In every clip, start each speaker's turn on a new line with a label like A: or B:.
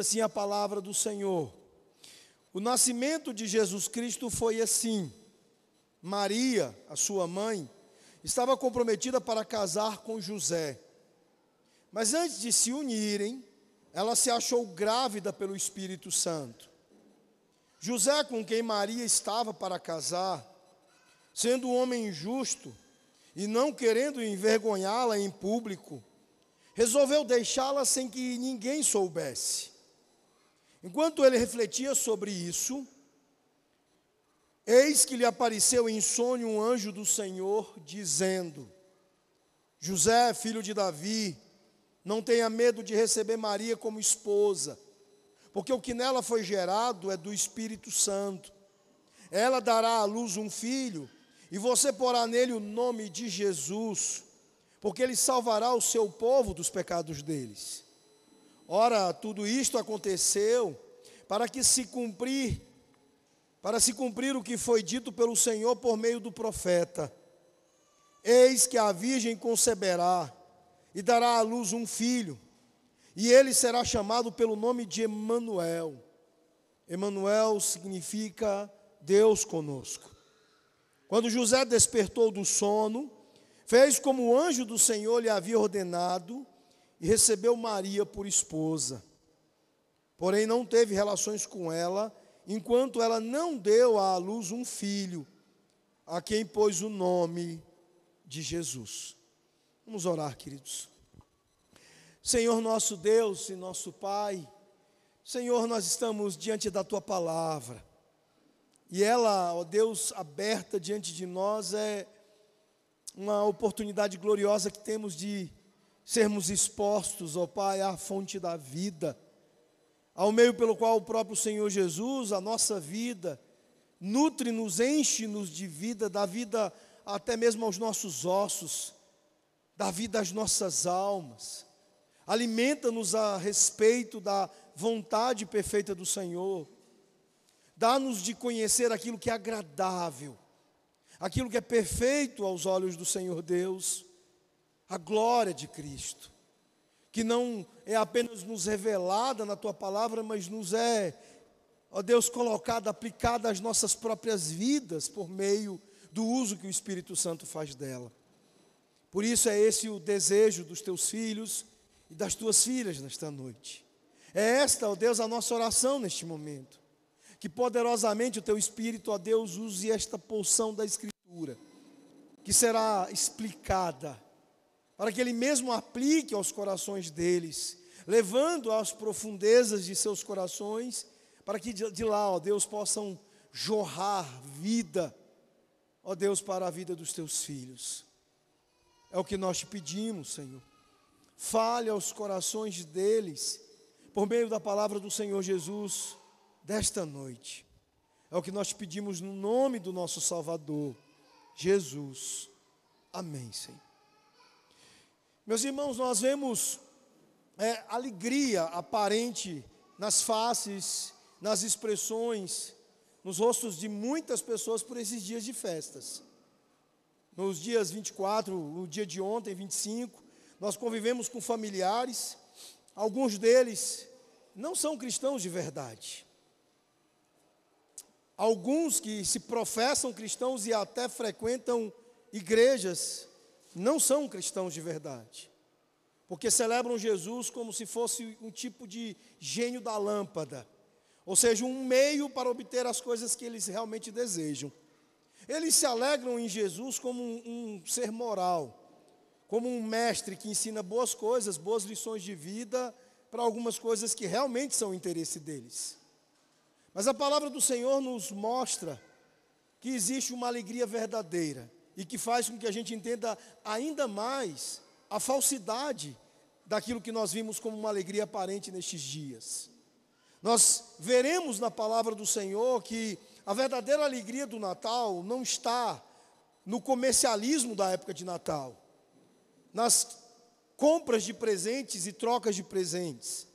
A: assim a palavra do Senhor. O nascimento de Jesus Cristo foi assim. Maria, a sua mãe, estava comprometida para casar com José. Mas antes de se unirem, ela se achou grávida pelo Espírito Santo. José, com quem Maria estava para casar, sendo um homem justo e não querendo envergonhá-la em público, resolveu deixá-la sem que ninguém soubesse. Enquanto ele refletia sobre isso, eis que lhe apareceu em sonho um anjo do Senhor, dizendo: José, filho de Davi, não tenha medo de receber Maria como esposa, porque o que nela foi gerado é do Espírito Santo. Ela dará à luz um filho, e você porá nele o nome de Jesus, porque ele salvará o seu povo dos pecados deles. Ora, tudo isto aconteceu para que se cumprir para se cumprir o que foi dito pelo Senhor por meio do profeta. Eis que a virgem conceberá e dará à luz um filho, e ele será chamado pelo nome de Emanuel. Emanuel significa Deus conosco. Quando José despertou do sono, fez como o anjo do Senhor lhe havia ordenado e recebeu Maria por esposa. Porém não teve relações com ela, enquanto ela não deu à luz um filho, a quem pôs o nome de Jesus. Vamos orar, queridos. Senhor nosso Deus e nosso Pai, Senhor, nós estamos diante da tua palavra. E ela, ó Deus, aberta diante de nós é uma oportunidade gloriosa que temos de sermos expostos, ó Pai, à fonte da vida, ao meio pelo qual o próprio Senhor Jesus, a nossa vida, nutre-nos, enche-nos de vida, dá vida até mesmo aos nossos ossos dá vida às nossas almas, alimenta-nos a respeito da vontade perfeita do Senhor, dá-nos de conhecer aquilo que é agradável, aquilo que é perfeito aos olhos do Senhor Deus, a glória de Cristo, que não é apenas nos revelada na tua palavra, mas nos é, ó Deus, colocada, aplicada às nossas próprias vidas por meio do uso que o Espírito Santo faz dela. Por isso é esse o desejo dos teus filhos e das tuas filhas nesta noite. É esta, ó Deus, a nossa oração neste momento. Que poderosamente o teu Espírito, ó Deus, use esta porção da Escritura, que será explicada, para que Ele mesmo aplique aos corações deles, levando às profundezas de seus corações, para que de lá, ó Deus, possam jorrar vida, ó Deus, para a vida dos teus filhos. É o que nós te pedimos, Senhor. Fale aos corações deles, por meio da palavra do Senhor Jesus, desta noite. É o que nós te pedimos no nome do nosso Salvador, Jesus. Amém, Senhor. Meus irmãos, nós vemos é, alegria aparente nas faces, nas expressões, nos rostos de muitas pessoas por esses dias de festas nos dias 24, o dia de ontem, 25, nós convivemos com familiares, alguns deles não são cristãos de verdade. Alguns que se professam cristãos e até frequentam igrejas, não são cristãos de verdade. Porque celebram Jesus como se fosse um tipo de gênio da lâmpada, ou seja, um meio para obter as coisas que eles realmente desejam. Eles se alegram em Jesus como um, um ser moral, como um mestre que ensina boas coisas, boas lições de vida para algumas coisas que realmente são interesse deles. Mas a palavra do Senhor nos mostra que existe uma alegria verdadeira e que faz com que a gente entenda ainda mais a falsidade daquilo que nós vimos como uma alegria aparente nestes dias. Nós veremos na palavra do Senhor que a verdadeira alegria do Natal não está no comercialismo da época de Natal, nas compras de presentes e trocas de presentes.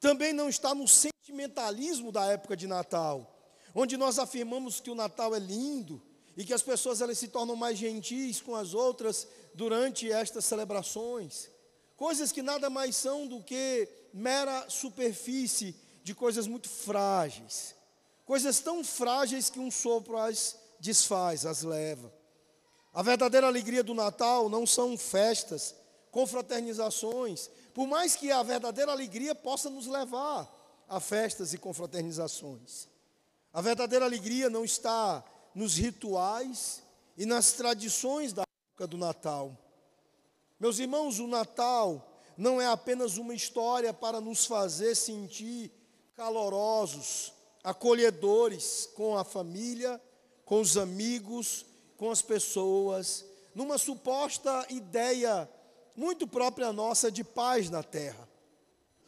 A: Também não está no sentimentalismo da época de Natal, onde nós afirmamos que o Natal é lindo e que as pessoas elas se tornam mais gentis com as outras durante estas celebrações. Coisas que nada mais são do que mera superfície de coisas muito frágeis. Coisas tão frágeis que um sopro as desfaz, as leva. A verdadeira alegria do Natal não são festas, confraternizações, por mais que a verdadeira alegria possa nos levar a festas e confraternizações. A verdadeira alegria não está nos rituais e nas tradições da época do Natal. Meus irmãos, o Natal não é apenas uma história para nos fazer sentir calorosos, acolhedores com a família, com os amigos, com as pessoas, numa suposta ideia muito própria nossa de paz na terra.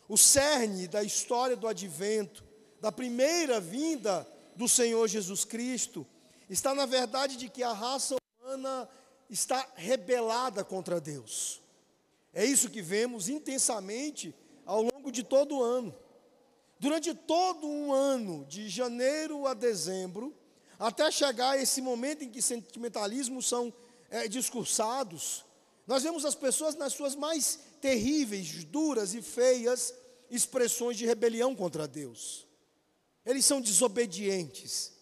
A: O cerne da história do advento, da primeira vinda do Senhor Jesus Cristo, está na verdade de que a raça humana está rebelada contra Deus. É isso que vemos intensamente ao longo de todo o ano. Durante todo um ano, de janeiro a dezembro, até chegar esse momento em que sentimentalismos são é, discursados, nós vemos as pessoas nas suas mais terríveis, duras e feias expressões de rebelião contra Deus. Eles são desobedientes,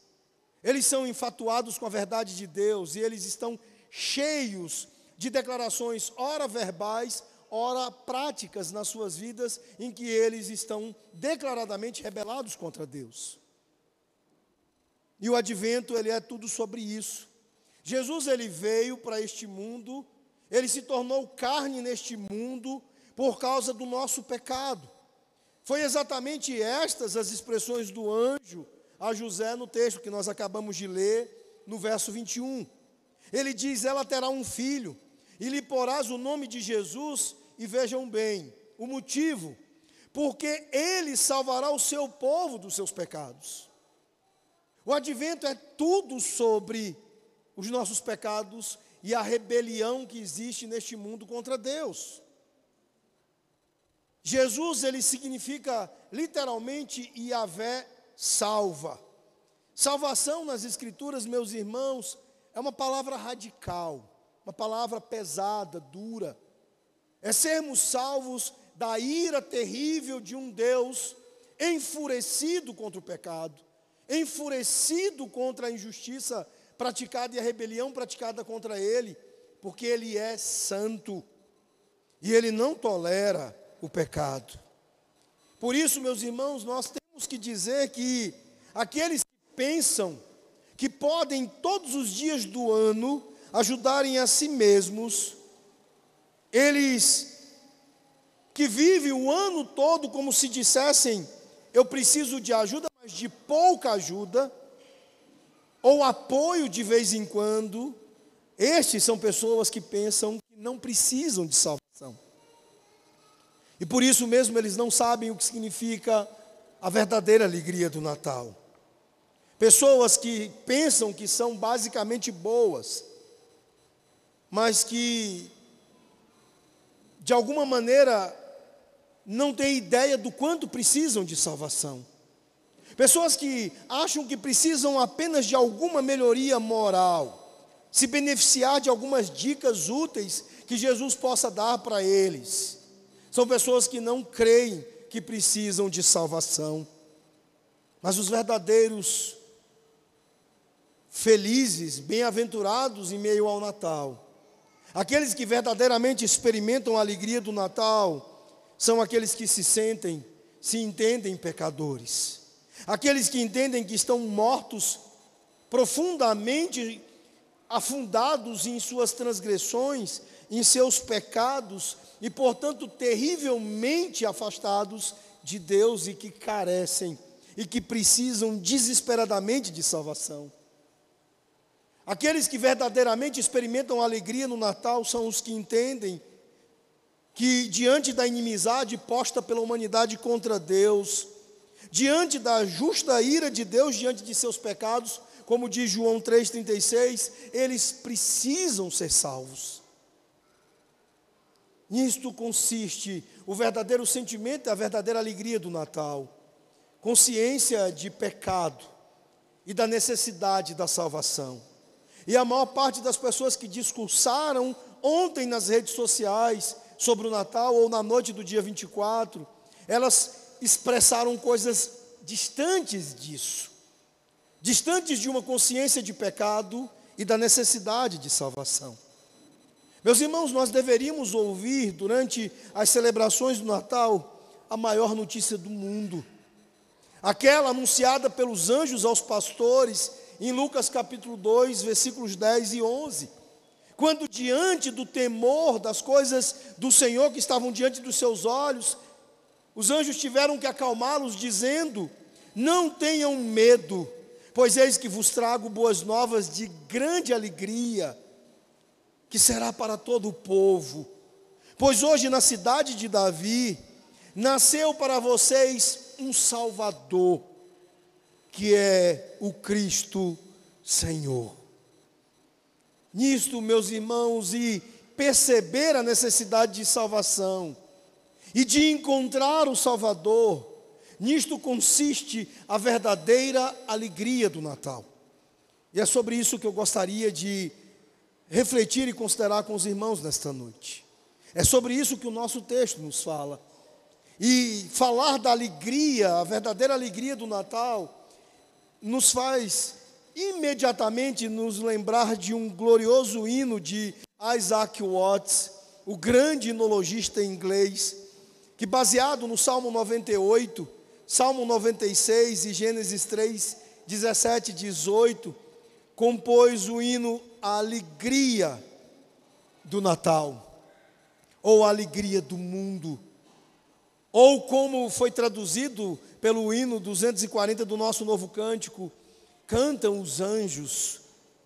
A: eles são infatuados com a verdade de Deus e eles estão cheios de declarações, ora verbais, ora práticas nas suas vidas, em que eles estão declaradamente rebelados contra Deus. E o advento, ele é tudo sobre isso. Jesus, ele veio para este mundo, ele se tornou carne neste mundo por causa do nosso pecado. Foi exatamente estas as expressões do anjo a José no texto que nós acabamos de ler, no verso 21. Ele diz: Ela terá um filho, e lhe porás o nome de Jesus, e vejam bem, o motivo, porque ele salvará o seu povo dos seus pecados. O advento é tudo sobre os nossos pecados e a rebelião que existe neste mundo contra Deus. Jesus, ele significa literalmente Yahvé salva. Salvação nas Escrituras, meus irmãos, é uma palavra radical, uma palavra pesada, dura. É sermos salvos da ira terrível de um Deus enfurecido contra o pecado, enfurecido contra a injustiça praticada e a rebelião praticada contra ele, porque ele é santo e ele não tolera o pecado. Por isso, meus irmãos, nós temos que dizer que aqueles que pensam que podem todos os dias do ano ajudarem a si mesmos, eles que vivem o ano todo como se dissessem: eu preciso de ajuda, mas de pouca ajuda, ou apoio de vez em quando. Estes são pessoas que pensam que não precisam de salvação. E por isso mesmo eles não sabem o que significa a verdadeira alegria do Natal. Pessoas que pensam que são basicamente boas, mas que, de alguma maneira, não têm ideia do quanto precisam de salvação. Pessoas que acham que precisam apenas de alguma melhoria moral, se beneficiar de algumas dicas úteis que Jesus possa dar para eles. São pessoas que não creem que precisam de salvação. Mas os verdadeiros felizes, bem-aventurados em meio ao Natal, aqueles que verdadeiramente experimentam a alegria do Natal, são aqueles que se sentem, se entendem pecadores. Aqueles que entendem que estão mortos, profundamente afundados em suas transgressões, em seus pecados e, portanto, terrivelmente afastados de Deus e que carecem e que precisam desesperadamente de salvação. Aqueles que verdadeiramente experimentam alegria no Natal são os que entendem que, diante da inimizade posta pela humanidade contra Deus, diante da justa ira de Deus diante de seus pecados, como diz João 3,36, eles precisam ser salvos. Nisto consiste o verdadeiro sentimento e a verdadeira alegria do Natal. Consciência de pecado e da necessidade da salvação. E a maior parte das pessoas que discursaram ontem nas redes sociais sobre o Natal ou na noite do dia 24, elas expressaram coisas distantes disso, distantes de uma consciência de pecado e da necessidade de salvação. Meus irmãos, nós deveríamos ouvir durante as celebrações do Natal a maior notícia do mundo, aquela anunciada pelos anjos aos pastores em Lucas capítulo 2, versículos 10 e 11. Quando diante do temor das coisas do Senhor que estavam diante dos seus olhos, os anjos tiveram que acalmá-los, dizendo: Não tenham medo, pois eis que vos trago boas novas de grande alegria, que será para todo o povo. Pois hoje na cidade de Davi nasceu para vocês um Salvador, que é o Cristo Senhor nisto, meus irmãos, e perceber a necessidade de salvação e de encontrar o Salvador, nisto consiste a verdadeira alegria do Natal. E é sobre isso que eu gostaria de refletir e considerar com os irmãos nesta noite. É sobre isso que o nosso texto nos fala. E falar da alegria, a verdadeira alegria do Natal, nos faz imediatamente nos lembrar de um glorioso hino de Isaac Watts, o grande inologista inglês, que baseado no Salmo 98, Salmo 96 e Gênesis 3, 17 e 18, compôs o hino A Alegria do Natal, ou a Alegria do Mundo, ou como foi traduzido pelo hino 240 do nosso novo cântico, cantam os anjos,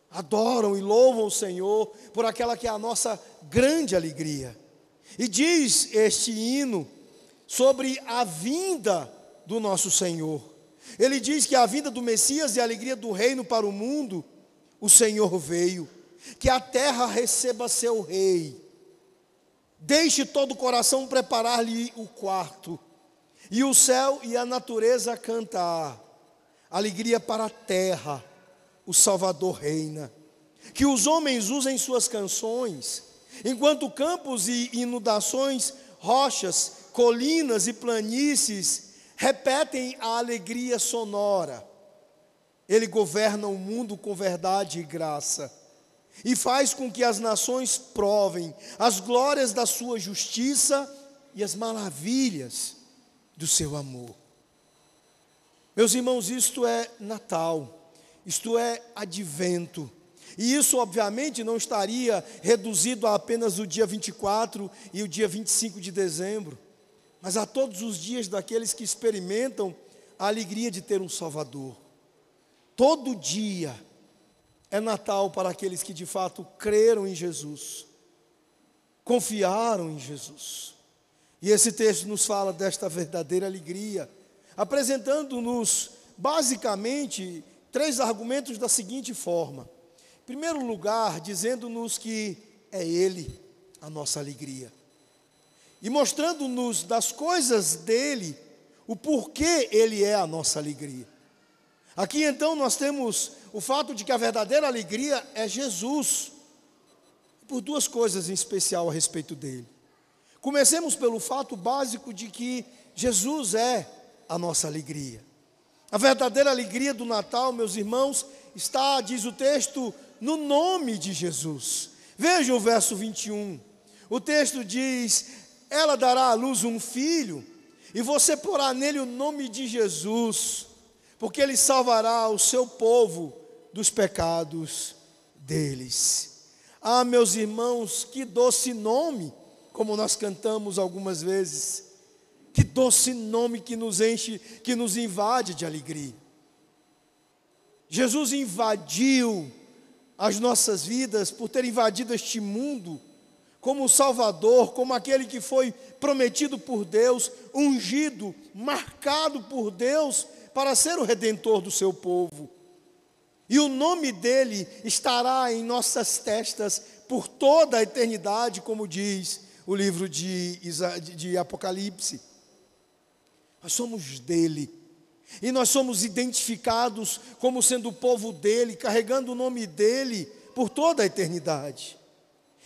A: adoram e louvam o Senhor por aquela que é a nossa grande alegria. E diz este hino sobre a vinda do nosso Senhor. Ele diz que a vinda do Messias e a alegria do reino para o mundo, o Senhor veio. Que a terra receba seu rei. Deixe todo o coração preparar-lhe o quarto, e o céu e a natureza cantar alegria para a terra, o Salvador reina. Que os homens usem suas canções, enquanto campos e inundações, rochas, colinas e planícies repetem a alegria sonora. Ele governa o mundo com verdade e graça, e faz com que as nações provem as glórias da sua justiça e as maravilhas do seu amor. Meus irmãos, isto é Natal, isto é advento. E isso, obviamente, não estaria reduzido a apenas o dia 24 e o dia 25 de dezembro, mas a todos os dias daqueles que experimentam a alegria de ter um Salvador. Todo dia é Natal para aqueles que de fato creram em Jesus, confiaram em Jesus. E esse texto nos fala desta verdadeira alegria apresentando-nos basicamente três argumentos da seguinte forma: em primeiro lugar, dizendo-nos que é Ele a nossa alegria, e mostrando-nos das coisas dele o porquê Ele é a nossa alegria. Aqui então nós temos o fato de que a verdadeira alegria é Jesus, por duas coisas em especial a respeito dele. Comecemos pelo fato básico de que Jesus é a nossa alegria. A verdadeira alegria do Natal, meus irmãos, está, diz o texto, no nome de Jesus. Vejam o verso 21. O texto diz: Ela dará à luz um filho, e você porá nele o nome de Jesus, porque ele salvará o seu povo dos pecados deles. Ah, meus irmãos, que doce nome, como nós cantamos algumas vezes. Que doce nome que nos enche, que nos invade de alegria. Jesus invadiu as nossas vidas por ter invadido este mundo como o Salvador, como aquele que foi prometido por Deus, ungido, marcado por Deus para ser o redentor do seu povo. E o nome dele estará em nossas testas por toda a eternidade, como diz o livro de, de Apocalipse. Nós somos dele. E nós somos identificados como sendo o povo dele, carregando o nome dele por toda a eternidade.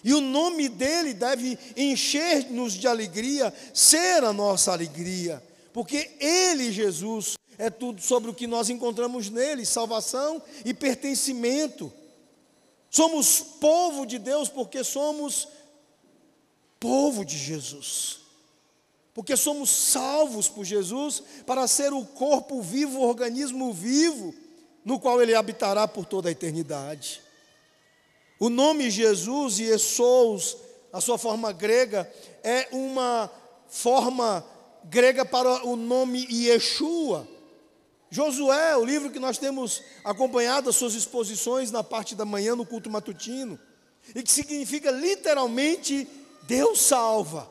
A: E o nome dele deve encher-nos de alegria, ser a nossa alegria, porque ele, Jesus, é tudo sobre o que nós encontramos nele: salvação e pertencimento. Somos povo de Deus porque somos povo de Jesus. Porque somos salvos por Jesus para ser o corpo vivo, o organismo vivo, no qual ele habitará por toda a eternidade. O nome Jesus, Yesous, a sua forma grega, é uma forma grega para o nome Yeshua. Josué, o livro que nós temos acompanhado as suas exposições na parte da manhã no culto matutino, e que significa literalmente Deus salva,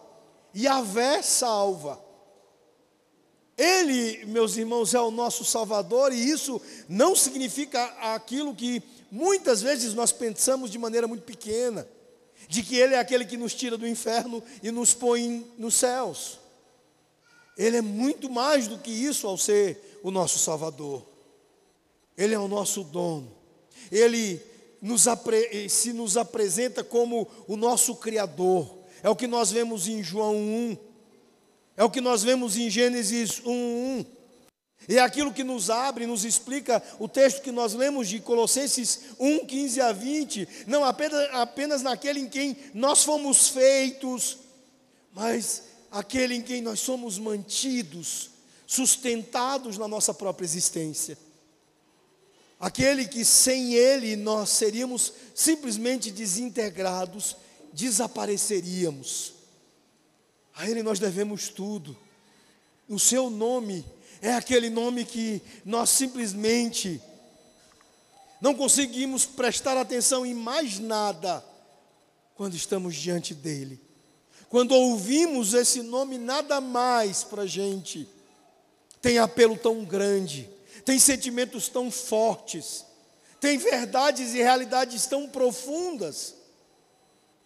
A: Yahvé salva. Ele, meus irmãos, é o nosso Salvador, e isso não significa aquilo que muitas vezes nós pensamos de maneira muito pequena, de que Ele é aquele que nos tira do inferno e nos põe nos céus. Ele é muito mais do que isso ao ser o nosso Salvador. Ele é o nosso dono. Ele nos se nos apresenta como o nosso Criador. É o que nós vemos em João 1. É o que nós vemos em Gênesis 1:1. E é aquilo que nos abre, nos explica o texto que nós lemos de Colossenses 1, 15 a 20, não apenas, apenas naquele em quem nós fomos feitos, mas aquele em quem nós somos mantidos, sustentados na nossa própria existência. Aquele que sem ele nós seríamos simplesmente desintegrados, desapareceríamos. A Ele nós devemos tudo. O seu nome é aquele nome que nós simplesmente não conseguimos prestar atenção em mais nada quando estamos diante dEle. Quando ouvimos esse nome, nada mais para a gente tem apelo tão grande, tem sentimentos tão fortes, tem verdades e realidades tão profundas.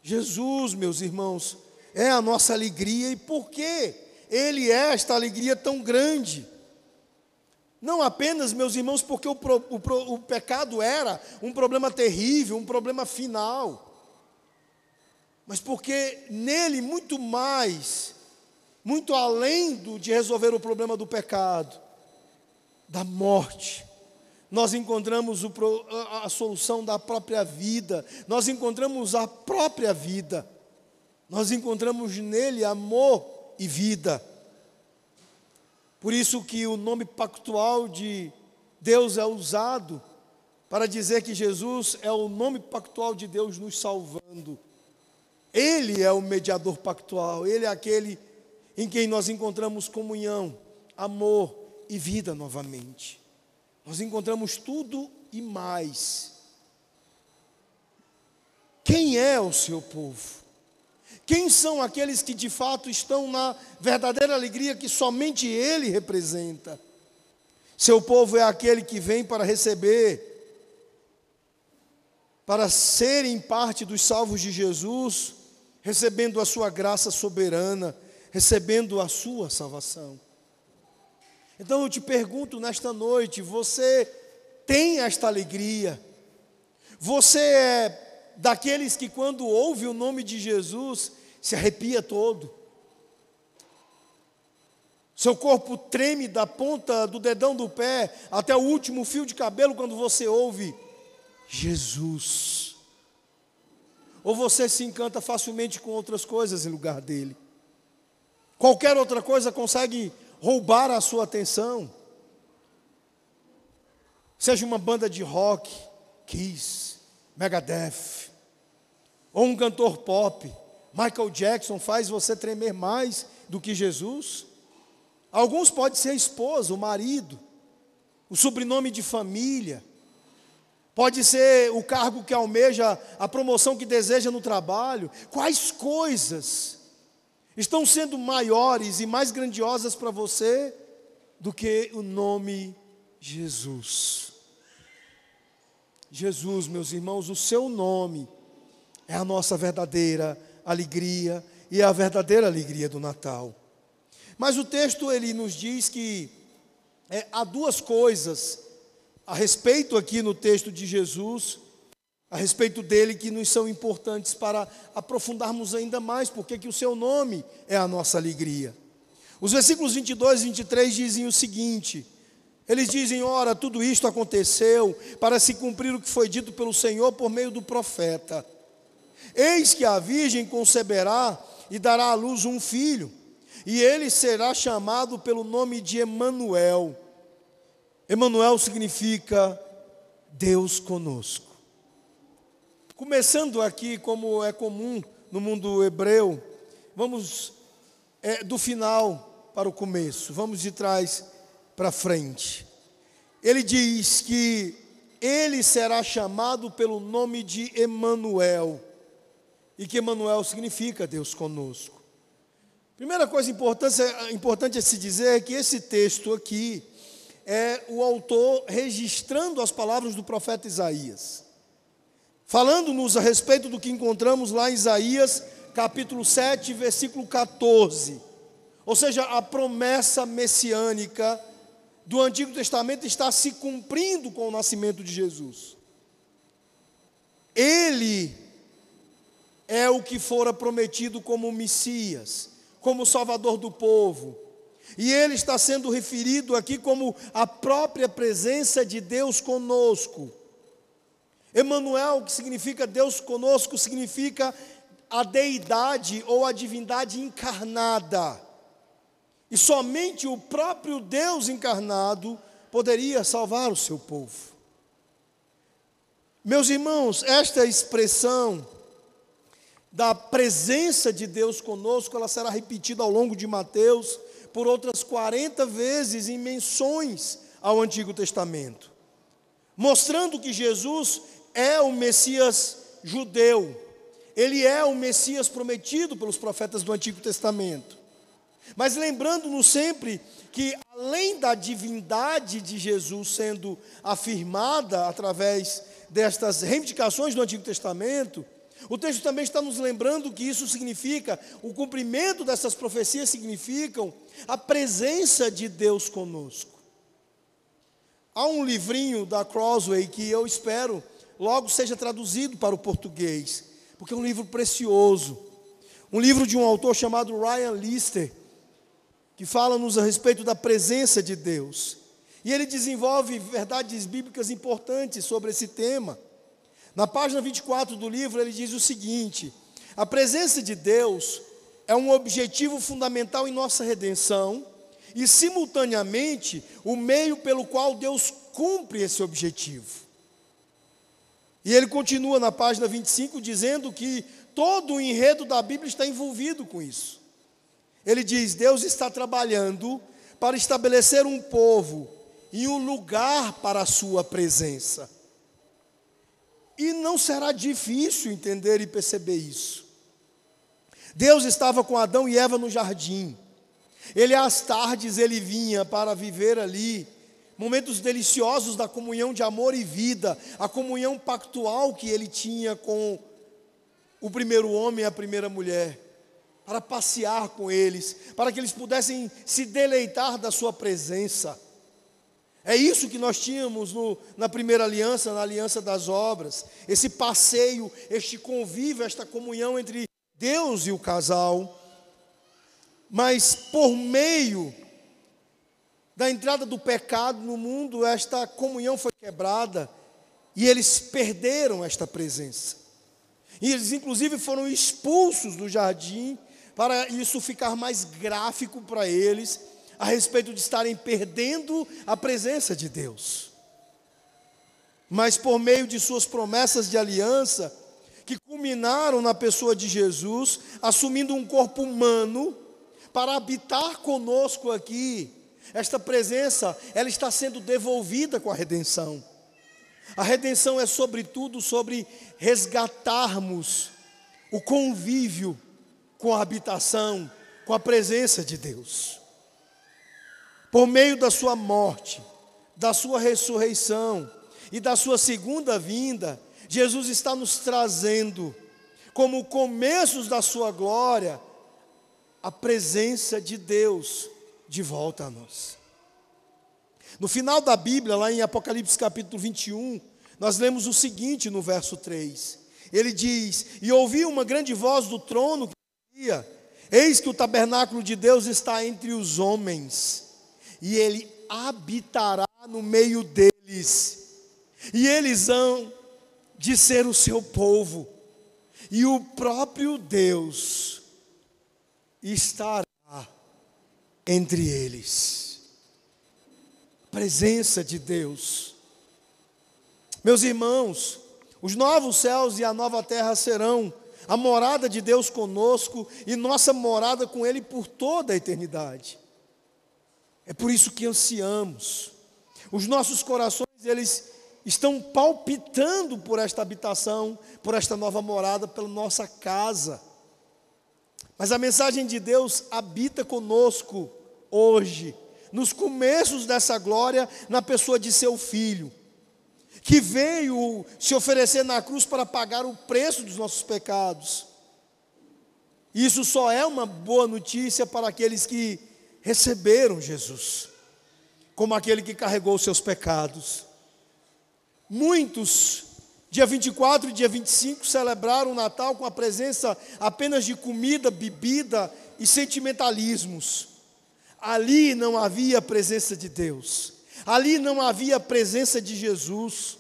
A: Jesus, meus irmãos, é a nossa alegria e por que Ele é esta alegria tão grande? Não apenas, meus irmãos, porque o, o, o pecado era um problema terrível, um problema final, mas porque nele muito mais, muito além do, de resolver o problema do pecado, da morte, nós encontramos o, a, a solução da própria vida, nós encontramos a própria vida. Nós encontramos nele amor e vida. Por isso que o nome pactual de Deus é usado para dizer que Jesus é o nome pactual de Deus nos salvando. Ele é o mediador pactual, ele é aquele em quem nós encontramos comunhão, amor e vida novamente. Nós encontramos tudo e mais. Quem é o seu povo? Quem são aqueles que de fato estão na verdadeira alegria que somente Ele representa? Seu povo é aquele que vem para receber, para serem parte dos salvos de Jesus, recebendo a sua graça soberana, recebendo a sua salvação. Então eu te pergunto nesta noite: você tem esta alegria? Você é daqueles que, quando ouve o nome de Jesus, se arrepia todo. Seu corpo treme da ponta do dedão do pé até o último fio de cabelo quando você ouve Jesus. Ou você se encanta facilmente com outras coisas em lugar dele. Qualquer outra coisa consegue roubar a sua atenção. Seja uma banda de rock, Kiss, Megadeth, ou um cantor pop, Michael Jackson faz você tremer mais do que Jesus? Alguns pode ser a esposa, o marido, o sobrenome de família, pode ser o cargo que almeja, a promoção que deseja no trabalho. Quais coisas estão sendo maiores e mais grandiosas para você do que o nome Jesus? Jesus, meus irmãos, o seu nome é a nossa verdadeira alegria e é a verdadeira alegria do Natal. Mas o texto ele nos diz que é, há duas coisas a respeito aqui no texto de Jesus a respeito dele que nos são importantes para aprofundarmos ainda mais, porque que o seu nome é a nossa alegria. Os versículos 22 e 23 dizem o seguinte: eles dizem, ora, tudo isto aconteceu para se cumprir o que foi dito pelo Senhor por meio do profeta. Eis que a virgem conceberá e dará à luz um filho, e ele será chamado pelo nome de Emanuel. Emanuel significa Deus conosco. Começando aqui, como é comum no mundo hebreu, vamos é, do final para o começo, vamos de trás para frente. Ele diz que ele será chamado pelo nome de Emanuel, e que Emanuel significa Deus conosco. Primeira coisa importante, importante a se dizer é que esse texto aqui é o autor registrando as palavras do profeta Isaías, falando-nos a respeito do que encontramos lá em Isaías, capítulo 7, versículo 14. Ou seja, a promessa messiânica do Antigo Testamento está se cumprindo com o nascimento de Jesus. Ele é o que fora prometido como Messias, como Salvador do povo. E ele está sendo referido aqui como a própria presença de Deus conosco. Emanuel, que significa Deus conosco, significa a deidade ou a divindade encarnada. E somente o próprio Deus encarnado poderia salvar o seu povo. Meus irmãos, esta expressão da presença de Deus conosco, ela será repetida ao longo de Mateus por outras 40 vezes em menções ao Antigo Testamento, mostrando que Jesus é o Messias judeu, ele é o Messias prometido pelos profetas do Antigo Testamento. Mas lembrando-nos sempre que, além da divindade de Jesus sendo afirmada através destas reivindicações do Antigo Testamento, o texto também está nos lembrando que isso significa, o cumprimento dessas profecias significam a presença de Deus conosco. Há um livrinho da Crossway que eu espero logo seja traduzido para o português, porque é um livro precioso. Um livro de um autor chamado Ryan Lister, que fala-nos a respeito da presença de Deus. E ele desenvolve verdades bíblicas importantes sobre esse tema. Na página 24 do livro, ele diz o seguinte: a presença de Deus é um objetivo fundamental em nossa redenção e, simultaneamente, o meio pelo qual Deus cumpre esse objetivo. E ele continua na página 25 dizendo que todo o enredo da Bíblia está envolvido com isso. Ele diz: Deus está trabalhando para estabelecer um povo e um lugar para a sua presença. E não será difícil entender e perceber isso. Deus estava com Adão e Eva no jardim. Ele às tardes ele vinha para viver ali momentos deliciosos da comunhão de amor e vida, a comunhão pactual que ele tinha com o primeiro homem e a primeira mulher, para passear com eles, para que eles pudessem se deleitar da sua presença. É isso que nós tínhamos no, na primeira aliança, na aliança das obras. Esse passeio, este convívio, esta comunhão entre Deus e o casal. Mas por meio da entrada do pecado no mundo, esta comunhão foi quebrada e eles perderam esta presença. E eles, inclusive, foram expulsos do jardim para isso ficar mais gráfico para eles a respeito de estarem perdendo a presença de Deus. Mas por meio de suas promessas de aliança, que culminaram na pessoa de Jesus, assumindo um corpo humano para habitar conosco aqui, esta presença, ela está sendo devolvida com a redenção. A redenção é sobretudo sobre resgatarmos o convívio com a habitação, com a presença de Deus. Por meio da sua morte, da sua ressurreição e da sua segunda vinda, Jesus está nos trazendo, como começos da sua glória, a presença de Deus de volta a nós. No final da Bíblia, lá em Apocalipse capítulo 21, nós lemos o seguinte no verso 3. Ele diz: E ouvi uma grande voz do trono que dizia: Eis que o tabernáculo de Deus está entre os homens, e ele habitará no meio deles, e eles hão de ser o seu povo, e o próprio Deus estará entre eles. Presença de Deus. Meus irmãos, os novos céus e a nova terra serão a morada de Deus conosco e nossa morada com Ele por toda a eternidade. É por isso que ansiamos. Os nossos corações, eles estão palpitando por esta habitação, por esta nova morada, pela nossa casa. Mas a mensagem de Deus habita conosco hoje, nos começos dessa glória, na pessoa de seu filho, que veio se oferecer na cruz para pagar o preço dos nossos pecados. Isso só é uma boa notícia para aqueles que receberam Jesus, como aquele que carregou os seus pecados. Muitos, dia 24 e dia 25, celebraram o Natal com a presença apenas de comida, bebida e sentimentalismos. Ali não havia presença de Deus, ali não havia presença de Jesus,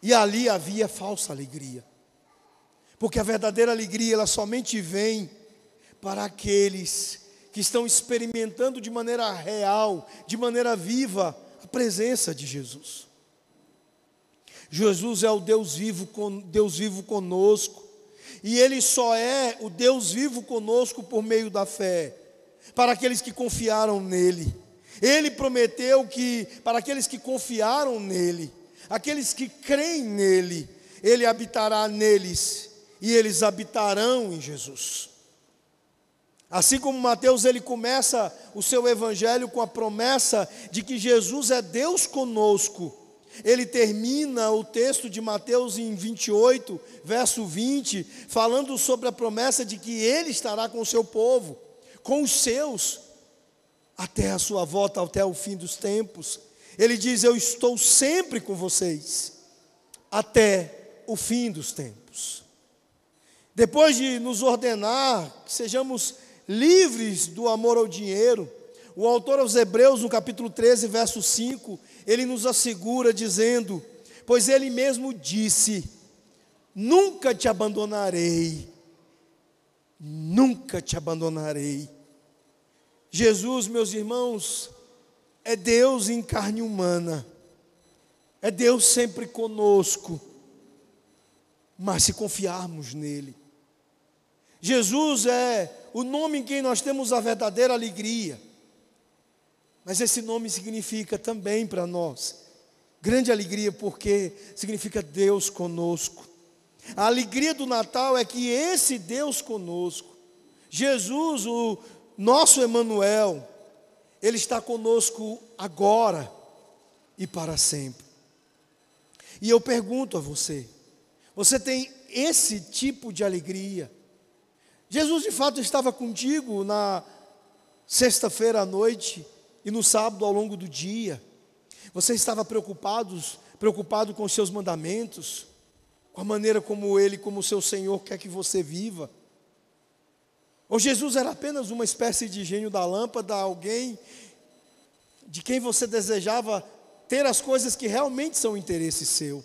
A: e ali havia falsa alegria, porque a verdadeira alegria ela somente vem para aqueles que estão experimentando de maneira real, de maneira viva, a presença de Jesus. Jesus é o Deus vivo, Deus vivo conosco. E Ele só é o Deus vivo conosco por meio da fé, para aqueles que confiaram nele. Ele prometeu que, para aqueles que confiaram nele, aqueles que creem nele, Ele habitará neles e eles habitarão em Jesus. Assim como Mateus ele começa o seu evangelho com a promessa de que Jesus é Deus conosco ele termina o texto de Mateus em 28, verso 20, falando sobre a promessa de que ele estará com o seu povo, com os seus, até a sua volta, até o fim dos tempos. Ele diz: Eu estou sempre com vocês, até o fim dos tempos. Depois de nos ordenar que sejamos livres do amor ao dinheiro, o autor aos Hebreus, no capítulo 13, verso 5, ele nos assegura dizendo: Pois ele mesmo disse: Nunca te abandonarei, nunca te abandonarei. Jesus, meus irmãos, é Deus em carne humana, é Deus sempre conosco, mas se confiarmos nele. Jesus é o nome em quem nós temos a verdadeira alegria. Mas esse nome significa também para nós grande alegria, porque significa Deus conosco. A alegria do Natal é que esse Deus conosco, Jesus, o nosso Emanuel, ele está conosco agora e para sempre. E eu pergunto a você: você tem esse tipo de alegria? Jesus de fato estava contigo na sexta-feira à noite e no sábado ao longo do dia. Você estava preocupado, preocupado com os seus mandamentos, com a maneira como ele, como seu Senhor quer que você viva. Ou Jesus era apenas uma espécie de gênio da lâmpada, alguém de quem você desejava ter as coisas que realmente são interesse seu.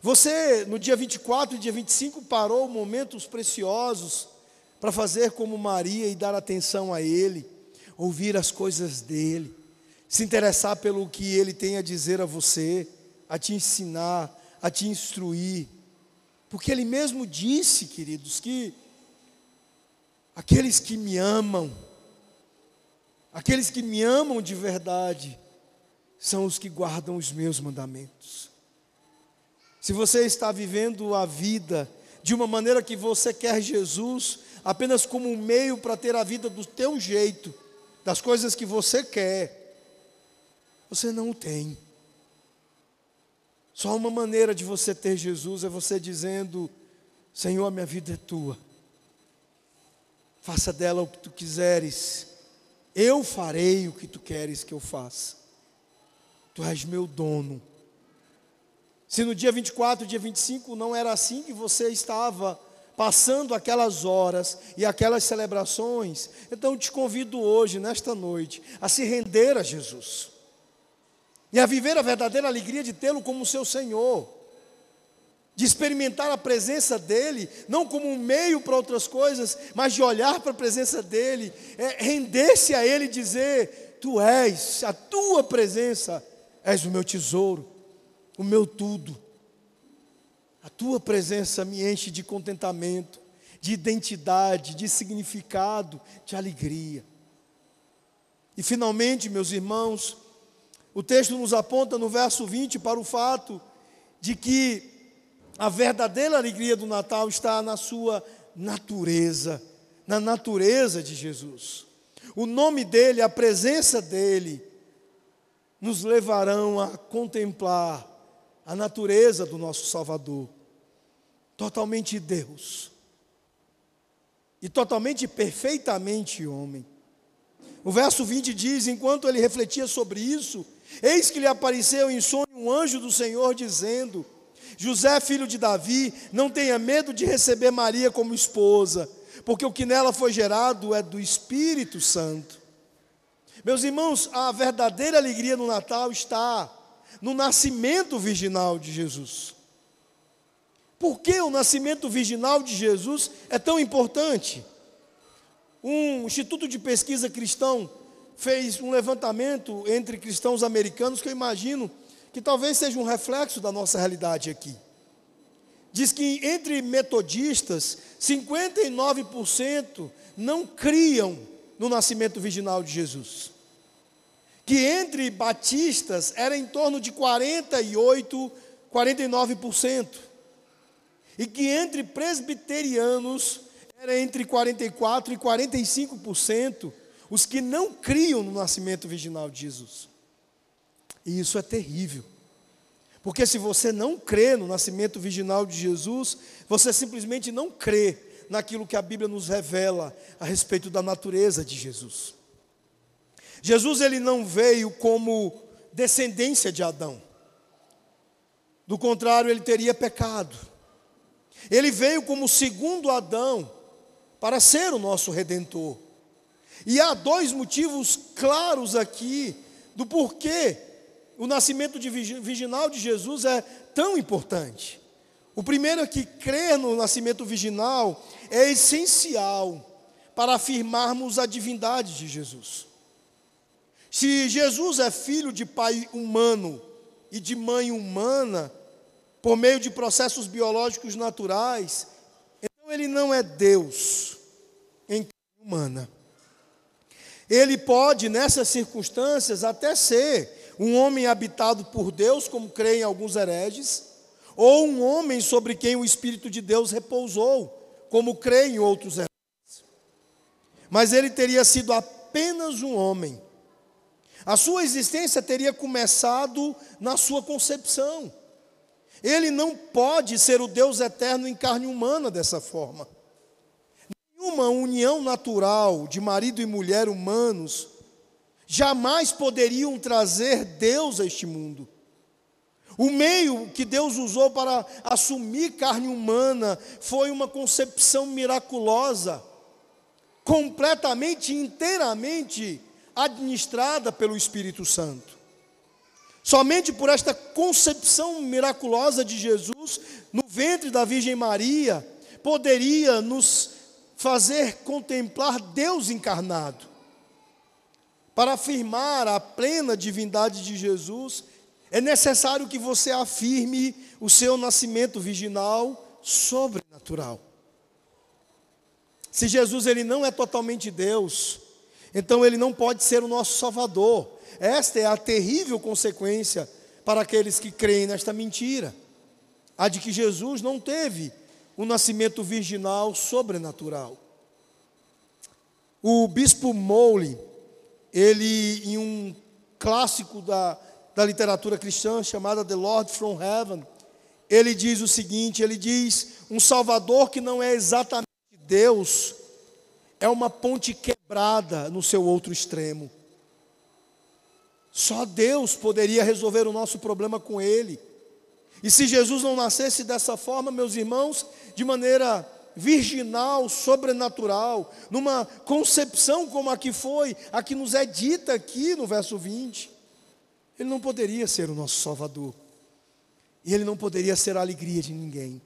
A: Você, no dia 24 e dia 25, parou momentos preciosos para fazer como Maria e dar atenção a Ele ouvir as coisas dele, se interessar pelo que ele tem a dizer a você, a te ensinar, a te instruir. Porque ele mesmo disse, queridos, que aqueles que me amam, aqueles que me amam de verdade, são os que guardam os meus mandamentos. Se você está vivendo a vida de uma maneira que você quer Jesus apenas como um meio para ter a vida do teu jeito, das coisas que você quer, você não tem. Só uma maneira de você ter Jesus é você dizendo: Senhor, minha vida é tua. Faça dela o que tu quiseres. Eu farei o que tu queres que eu faça. Tu és meu dono. Se no dia 24, dia 25 não era assim que você estava passando aquelas horas e aquelas celebrações, então te convido hoje, nesta noite, a se render a Jesus e a viver a verdadeira alegria de tê-lo como seu Senhor, de experimentar a presença dEle, não como um meio para outras coisas, mas de olhar para a presença dEle, é, render-se a Ele e dizer: Tu és, a tua presença, és o meu tesouro, o meu tudo. A tua presença me enche de contentamento, de identidade, de significado, de alegria. E finalmente, meus irmãos, o texto nos aponta no verso 20 para o fato de que a verdadeira alegria do Natal está na sua natureza, na natureza de Jesus. O nome dele, a presença dele, nos levarão a contemplar a natureza do nosso Salvador, totalmente Deus e totalmente perfeitamente homem. O verso 20 diz: Enquanto ele refletia sobre isso, eis que lhe apareceu em sonho um anjo do Senhor, dizendo: José, filho de Davi, não tenha medo de receber Maria como esposa, porque o que nela foi gerado é do Espírito Santo. Meus irmãos, a verdadeira alegria no Natal está no nascimento virginal de Jesus. Por que o nascimento virginal de Jesus é tão importante? Um instituto de pesquisa cristão fez um levantamento entre cristãos americanos que eu imagino que talvez seja um reflexo da nossa realidade aqui. Diz que entre metodistas, 59% não criam no nascimento virginal de Jesus que entre batistas era em torno de 48, 49%, e que entre presbiterianos era entre 44 e 45% os que não criam no nascimento virginal de Jesus. E isso é terrível. Porque se você não crê no nascimento virginal de Jesus, você simplesmente não crê naquilo que a Bíblia nos revela a respeito da natureza de Jesus. Jesus ele não veio como descendência de Adão. Do contrário, ele teria pecado. Ele veio como segundo Adão para ser o nosso redentor. E há dois motivos claros aqui do porquê o nascimento de virginal de Jesus é tão importante. O primeiro é que crer no nascimento virginal é essencial para afirmarmos a divindade de Jesus. Se Jesus é filho de pai humano e de mãe humana, por meio de processos biológicos naturais, então ele não é Deus em carne humana. Ele pode, nessas circunstâncias, até ser um homem habitado por Deus, como creem alguns hereges, ou um homem sobre quem o Espírito de Deus repousou, como creem outros hereges. Mas ele teria sido apenas um homem a sua existência teria começado na sua concepção. Ele não pode ser o Deus eterno em carne humana dessa forma. Nenhuma união natural de marido e mulher humanos jamais poderiam trazer Deus a este mundo. O meio que Deus usou para assumir carne humana foi uma concepção miraculosa, completamente, inteiramente administrada pelo Espírito Santo. Somente por esta concepção miraculosa de Jesus no ventre da Virgem Maria poderia nos fazer contemplar Deus encarnado. Para afirmar a plena divindade de Jesus, é necessário que você afirme o seu nascimento virginal sobrenatural. Se Jesus ele não é totalmente Deus, então ele não pode ser o nosso Salvador. Esta é a terrível consequência para aqueles que creem nesta mentira. A de que Jesus não teve um nascimento virginal sobrenatural. O bispo Mowley, ele, em um clássico da, da literatura cristã chamada The Lord from Heaven, ele diz o seguinte: ele diz, um Salvador que não é exatamente Deus, é uma ponte quebrada no seu outro extremo. Só Deus poderia resolver o nosso problema com Ele. E se Jesus não nascesse dessa forma, meus irmãos, de maneira virginal, sobrenatural, numa concepção como a que foi, a que nos é dita aqui no verso 20, ele não poderia ser o nosso Salvador. E ele não poderia ser a alegria de ninguém.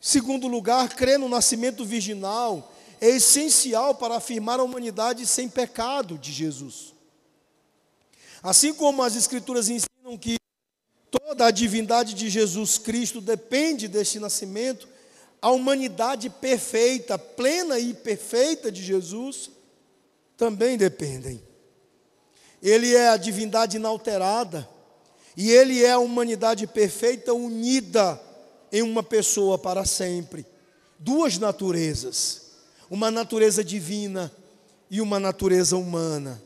A: Segundo lugar, crer no nascimento virginal é essencial para afirmar a humanidade sem pecado de Jesus. Assim como as Escrituras ensinam que toda a divindade de Jesus Cristo depende deste nascimento, a humanidade perfeita, plena e perfeita de Jesus, também dependem. Ele é a divindade inalterada, e ele é a humanidade perfeita unida em uma pessoa para sempre. Duas naturezas, uma natureza divina e uma natureza humana.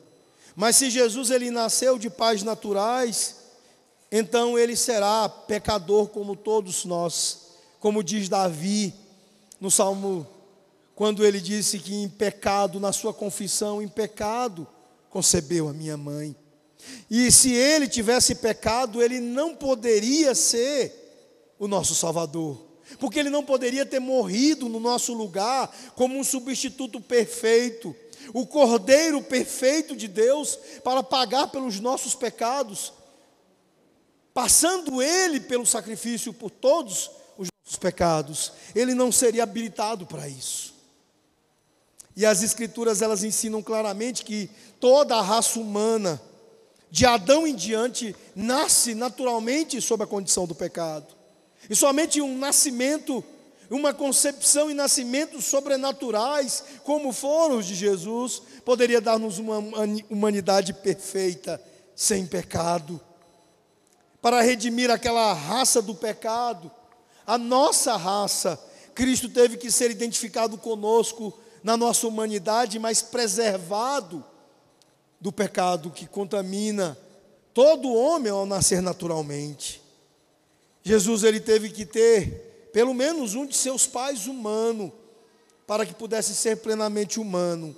A: Mas se Jesus ele nasceu de pais naturais, então ele será pecador como todos nós como diz Davi no Salmo, quando ele disse que em pecado, na sua confissão, em pecado, concebeu a minha mãe. E se ele tivesse pecado, ele não poderia ser o nosso Salvador, porque ele não poderia ter morrido no nosso lugar como um substituto perfeito, o Cordeiro perfeito de Deus para pagar pelos nossos pecados, passando ele pelo sacrifício por todos os pecados, ele não seria habilitado para isso. E as escrituras elas ensinam claramente que toda a raça humana, de Adão em diante, nasce naturalmente sob a condição do pecado. E somente um nascimento, uma concepção e nascimento sobrenaturais, como foram os de Jesus, poderia dar-nos uma humanidade perfeita, sem pecado. Para redimir aquela raça do pecado, a nossa raça, Cristo teve que ser identificado conosco na nossa humanidade, mas preservado do pecado que contamina todo homem ao nascer naturalmente. Jesus ele teve que ter pelo menos um de seus pais humano para que pudesse ser plenamente humano.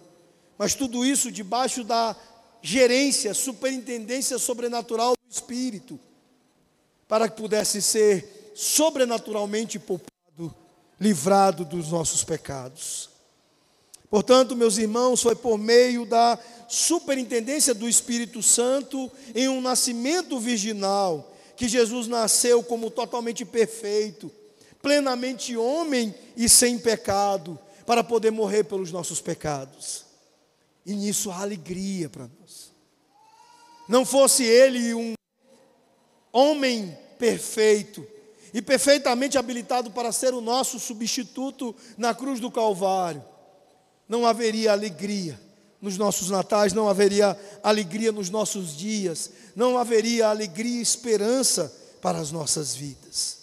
A: Mas tudo isso debaixo da gerência, superintendência sobrenatural do Espírito, para que pudesse ser sobrenaturalmente poupado, livrado dos nossos pecados. Portanto, meus irmãos, foi por meio da superintendência do Espírito Santo em um nascimento virginal que Jesus nasceu como totalmente perfeito, plenamente homem e sem pecado, para poder morrer pelos nossos pecados. E nisso há alegria para nós. Não fosse ele um homem perfeito, e perfeitamente habilitado para ser o nosso substituto na cruz do Calvário, não haveria alegria nos nossos natais, não haveria alegria nos nossos dias, não haveria alegria e esperança para as nossas vidas.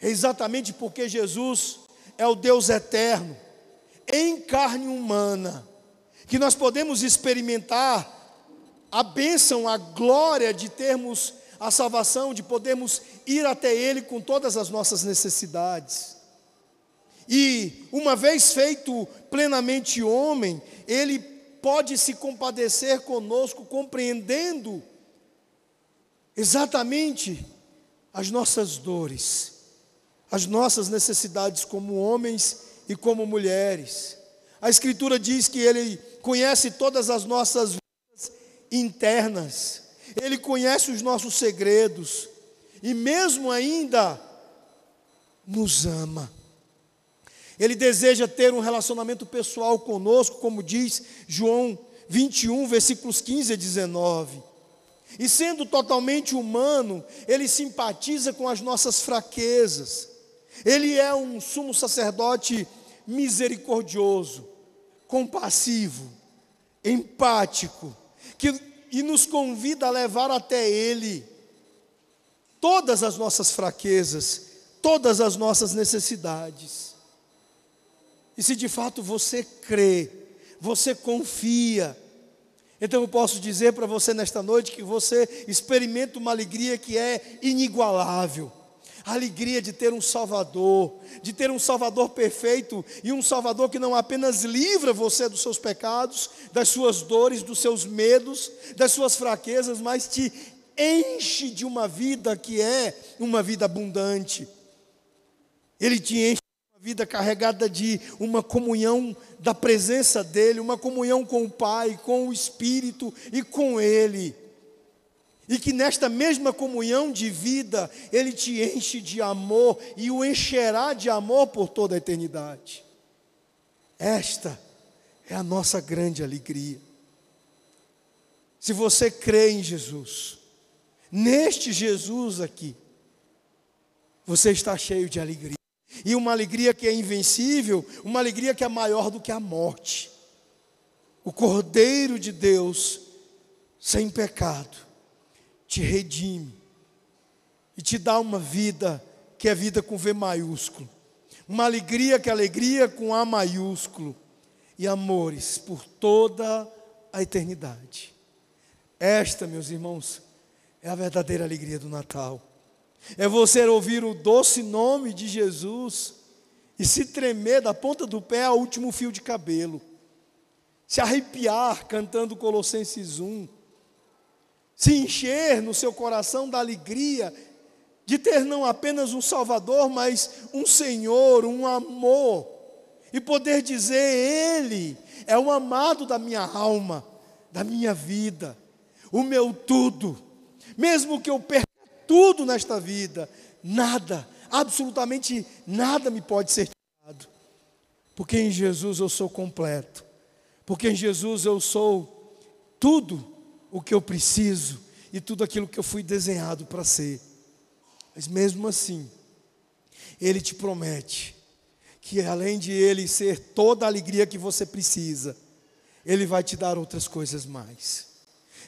A: É exatamente porque Jesus é o Deus eterno, em carne humana, que nós podemos experimentar a bênção, a glória de termos a salvação, de podermos ir até Ele com todas as nossas necessidades. E, uma vez feito plenamente homem, Ele pode se compadecer conosco, compreendendo exatamente as nossas dores, as nossas necessidades como homens e como mulheres. A Escritura diz que Ele conhece todas as nossas vidas internas. Ele conhece os nossos segredos e, mesmo ainda, nos ama. Ele deseja ter um relacionamento pessoal conosco, como diz João 21, versículos 15 a 19. E sendo totalmente humano, ele simpatiza com as nossas fraquezas. Ele é um sumo sacerdote misericordioso, compassivo, empático, que e nos convida a levar até Ele todas as nossas fraquezas, todas as nossas necessidades. E se de fato você crê, você confia, então eu posso dizer para você nesta noite que você experimenta uma alegria que é inigualável a alegria de ter um Salvador, de ter um Salvador perfeito e um Salvador que não apenas livra você dos seus pecados, das suas dores, dos seus medos, das suas fraquezas, mas te enche de uma vida que é uma vida abundante. Ele te enche vida carregada de uma comunhão da presença dEle, uma comunhão com o Pai, com o Espírito e com Ele. E que nesta mesma comunhão de vida, Ele te enche de amor e o encherá de amor por toda a eternidade. Esta é a nossa grande alegria. Se você crê em Jesus, neste Jesus aqui, você está cheio de alegria. E uma alegria que é invencível, uma alegria que é maior do que a morte. O Cordeiro de Deus, sem pecado, te redime e te dá uma vida que é vida com V maiúsculo. Uma alegria que é alegria com A maiúsculo. E amores por toda a eternidade. Esta, meus irmãos, é a verdadeira alegria do Natal. É você ouvir o doce nome de Jesus e se tremer da ponta do pé ao último fio de cabelo. Se arrepiar cantando Colossenses 1. Se encher no seu coração da alegria de ter não apenas um Salvador, mas um Senhor, um amor. E poder dizer: Ele é o amado da minha alma, da minha vida o meu tudo. Mesmo que eu perca tudo nesta vida, nada, absolutamente nada me pode ser tirado. Porque em Jesus eu sou completo. Porque em Jesus eu sou tudo o que eu preciso e tudo aquilo que eu fui desenhado para ser. Mas mesmo assim, Ele te promete que além de Ele ser toda a alegria que você precisa, Ele vai te dar outras coisas mais.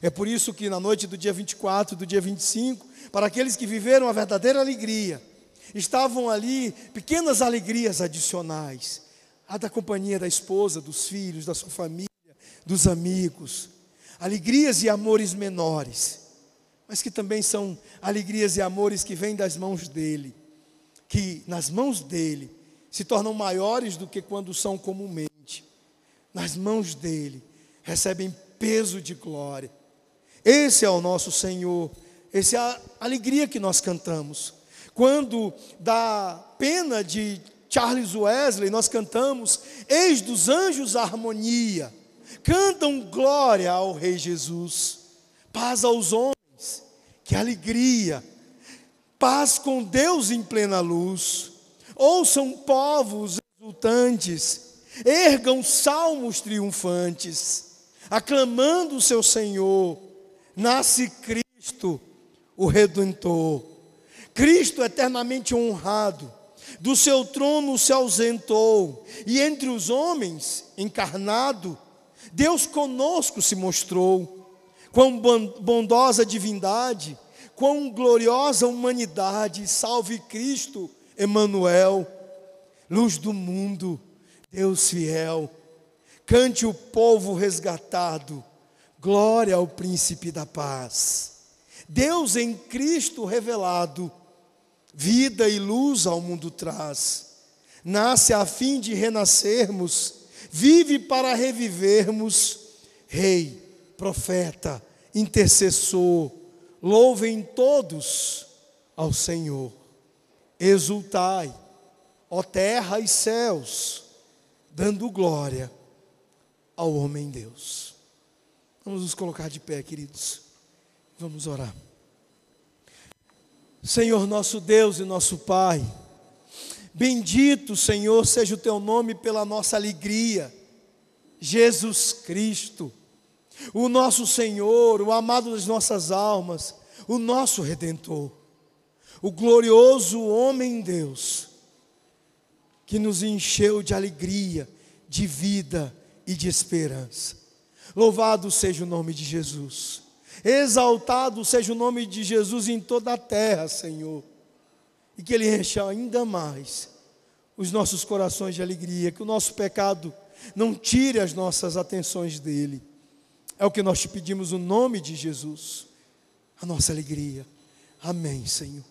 A: É por isso que na noite do dia 24 e do dia 25, para aqueles que viveram a verdadeira alegria, estavam ali pequenas alegrias adicionais. A da companhia da esposa, dos filhos, da sua família, dos amigos. Alegrias e amores menores, mas que também são alegrias e amores que vêm das mãos dele, que nas mãos dele se tornam maiores do que quando são comumente. Nas mãos dele recebem peso de glória esse é o nosso Senhor, essa é a alegria que nós cantamos. Quando da pena de Charles Wesley, nós cantamos: Eis dos anjos a harmonia, cantam glória ao Rei Jesus, paz aos homens, que alegria, paz com Deus em plena luz. Ouçam povos exultantes, ergam salmos triunfantes, aclamando o seu Senhor nasce Cristo, o Redentor. Cristo eternamente honrado, do seu trono se ausentou, e entre os homens, encarnado, Deus conosco se mostrou. Quão bondosa divindade, quão gloriosa humanidade, salve Cristo, Emanuel, luz do mundo, Deus fiel. Cante o povo resgatado, Glória ao príncipe da paz. Deus em Cristo revelado, vida e luz ao mundo traz. Nasce a fim de renascermos, vive para revivermos. Rei, profeta, intercessor, louvem todos ao Senhor. Exultai, ó terra e céus, dando glória ao homem Deus. Vamos nos colocar de pé, queridos. Vamos orar. Senhor nosso Deus e nosso Pai, bendito, Senhor, seja o teu nome pela nossa alegria. Jesus Cristo, o nosso Senhor, o amado das nossas almas, o nosso redentor, o glorioso homem Deus, que nos encheu de alegria, de vida e de esperança. Louvado seja o nome de Jesus. Exaltado seja o nome de Jesus em toda a terra, Senhor. E que Ele encha ainda mais os nossos corações de alegria, que o nosso pecado não tire as nossas atenções dEle. É o que nós te pedimos, o nome de Jesus, a nossa alegria. Amém, Senhor.